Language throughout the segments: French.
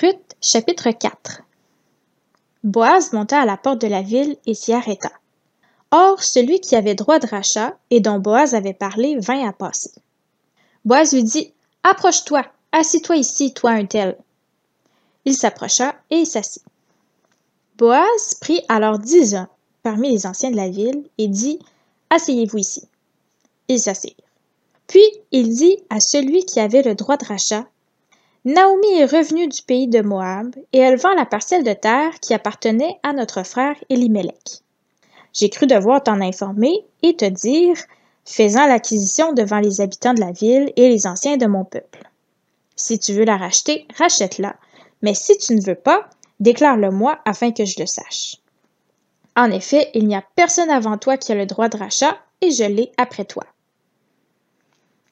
Ruth chapitre 4 Boaz monta à la porte de la ville et s'y arrêta. Or, celui qui avait droit de rachat et dont Boaz avait parlé vint à passer. Boaz lui dit Approche-toi, assis-toi ici, toi un tel. Il s'approcha et s'assit. Boaz prit alors dix hommes parmi les anciens de la ville et dit Asseyez-vous ici. Ils s'assirent. Puis il dit à celui qui avait le droit de rachat Naomi est revenue du pays de Moab, et elle vend la parcelle de terre qui appartenait à notre frère Elimelech. J'ai cru devoir t'en informer et te dire, faisant l'acquisition devant les habitants de la ville et les anciens de mon peuple. Si tu veux la racheter, rachète-la, mais si tu ne veux pas, déclare-le-moi afin que je le sache. En effet, il n'y a personne avant toi qui a le droit de rachat, et je l'ai après toi.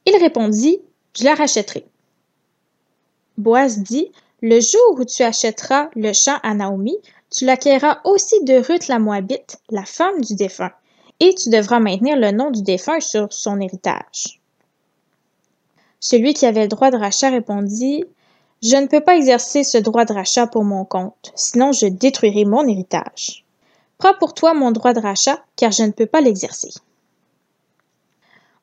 Il répondit, Je la rachèterai. Boaz dit Le jour où tu achèteras le champ à Naomi, tu l'acquerras aussi de Ruth la Moabite, la femme du défunt, et tu devras maintenir le nom du défunt sur son héritage. Celui qui avait le droit de rachat répondit Je ne peux pas exercer ce droit de rachat pour mon compte, sinon je détruirai mon héritage. Prends pour toi mon droit de rachat, car je ne peux pas l'exercer.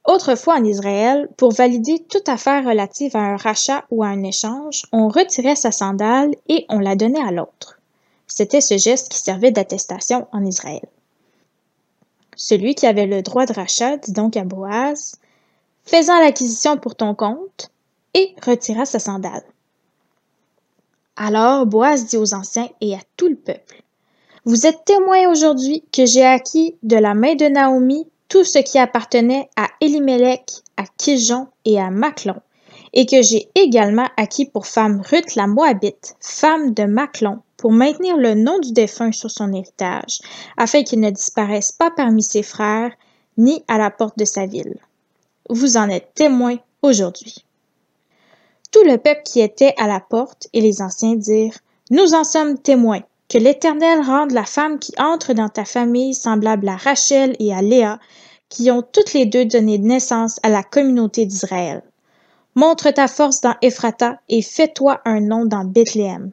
Autrefois en Israël, pour valider toute affaire relative à un rachat ou à un échange, on retirait sa sandale et on la donnait à l'autre. C'était ce geste qui servait d'attestation en Israël. Celui qui avait le droit de rachat dit donc à Boaz Faisant l'acquisition pour ton compte, et retira sa sandale. Alors Boaz dit aux anciens et à tout le peuple Vous êtes témoins aujourd'hui que j'ai acquis de la main de Naomi tout ce qui appartenait à Elimelech, à Kijon et à Maclon, et que j'ai également acquis pour femme Ruth la Moabite, femme de Maclon, pour maintenir le nom du défunt sur son héritage, afin qu'il ne disparaisse pas parmi ses frères, ni à la porte de sa ville. Vous en êtes témoins aujourd'hui. Tout le peuple qui était à la porte et les anciens dirent Nous en sommes témoins. Que l'Éternel rende la femme qui entre dans ta famille semblable à Rachel et à Léa, qui ont toutes les deux donné naissance à la communauté d'Israël. Montre ta force dans Ephrata et fais-toi un nom dans Bethléem.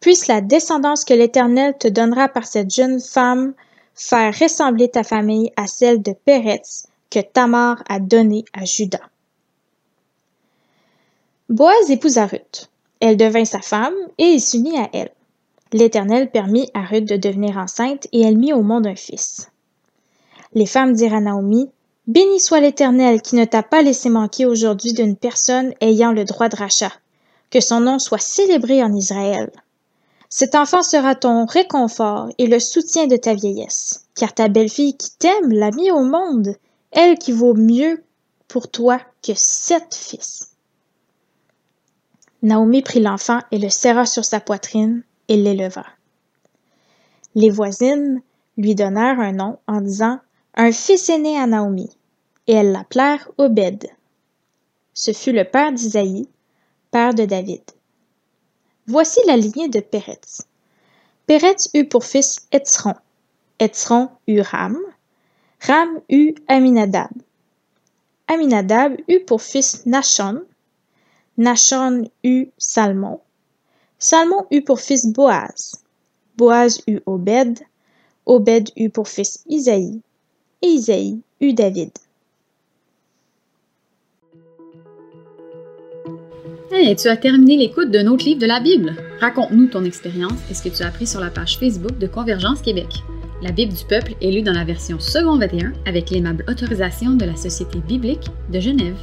Puisse la descendance que l'Éternel te donnera par cette jeune femme faire ressembler ta famille à celle de Péretz que Tamar a donnée à Judas. Boaz épousa Ruth. Elle devint sa femme et il s'unit à elle. L'Éternel permit à Ruth de devenir enceinte et elle mit au monde un fils. Les femmes dirent à Naomi Béni soit l'Éternel qui ne t'a pas laissé manquer aujourd'hui d'une personne ayant le droit de rachat. Que son nom soit célébré en Israël. Cet enfant sera ton réconfort et le soutien de ta vieillesse, car ta belle-fille qui t'aime l'a mis au monde, elle qui vaut mieux pour toi que sept fils. Naomi prit l'enfant et le serra sur sa poitrine, et l'éleva. Les voisines lui donnèrent un nom en disant Un fils est né à Naomi, et elles l'appelèrent Obed. Ce fut le père d'Isaïe, père de David. Voici la lignée de Péretz. Péretz eut pour fils Etzron. Etzron eut Ram. Ram eut Aminadab. Aminadab eut pour fils Nachon. Nachon eut Salmon. Salmon eut pour fils Boaz. Boaz eut Obed. Obed eut pour fils Isaïe. Et Isaïe eut David. Hey, tu as terminé l'écoute d'un autre livre de la Bible? Raconte-nous ton expérience et ce que tu as appris sur la page Facebook de Convergence Québec. La Bible du peuple est lue dans la version second 21 avec l'aimable autorisation de la Société biblique de Genève.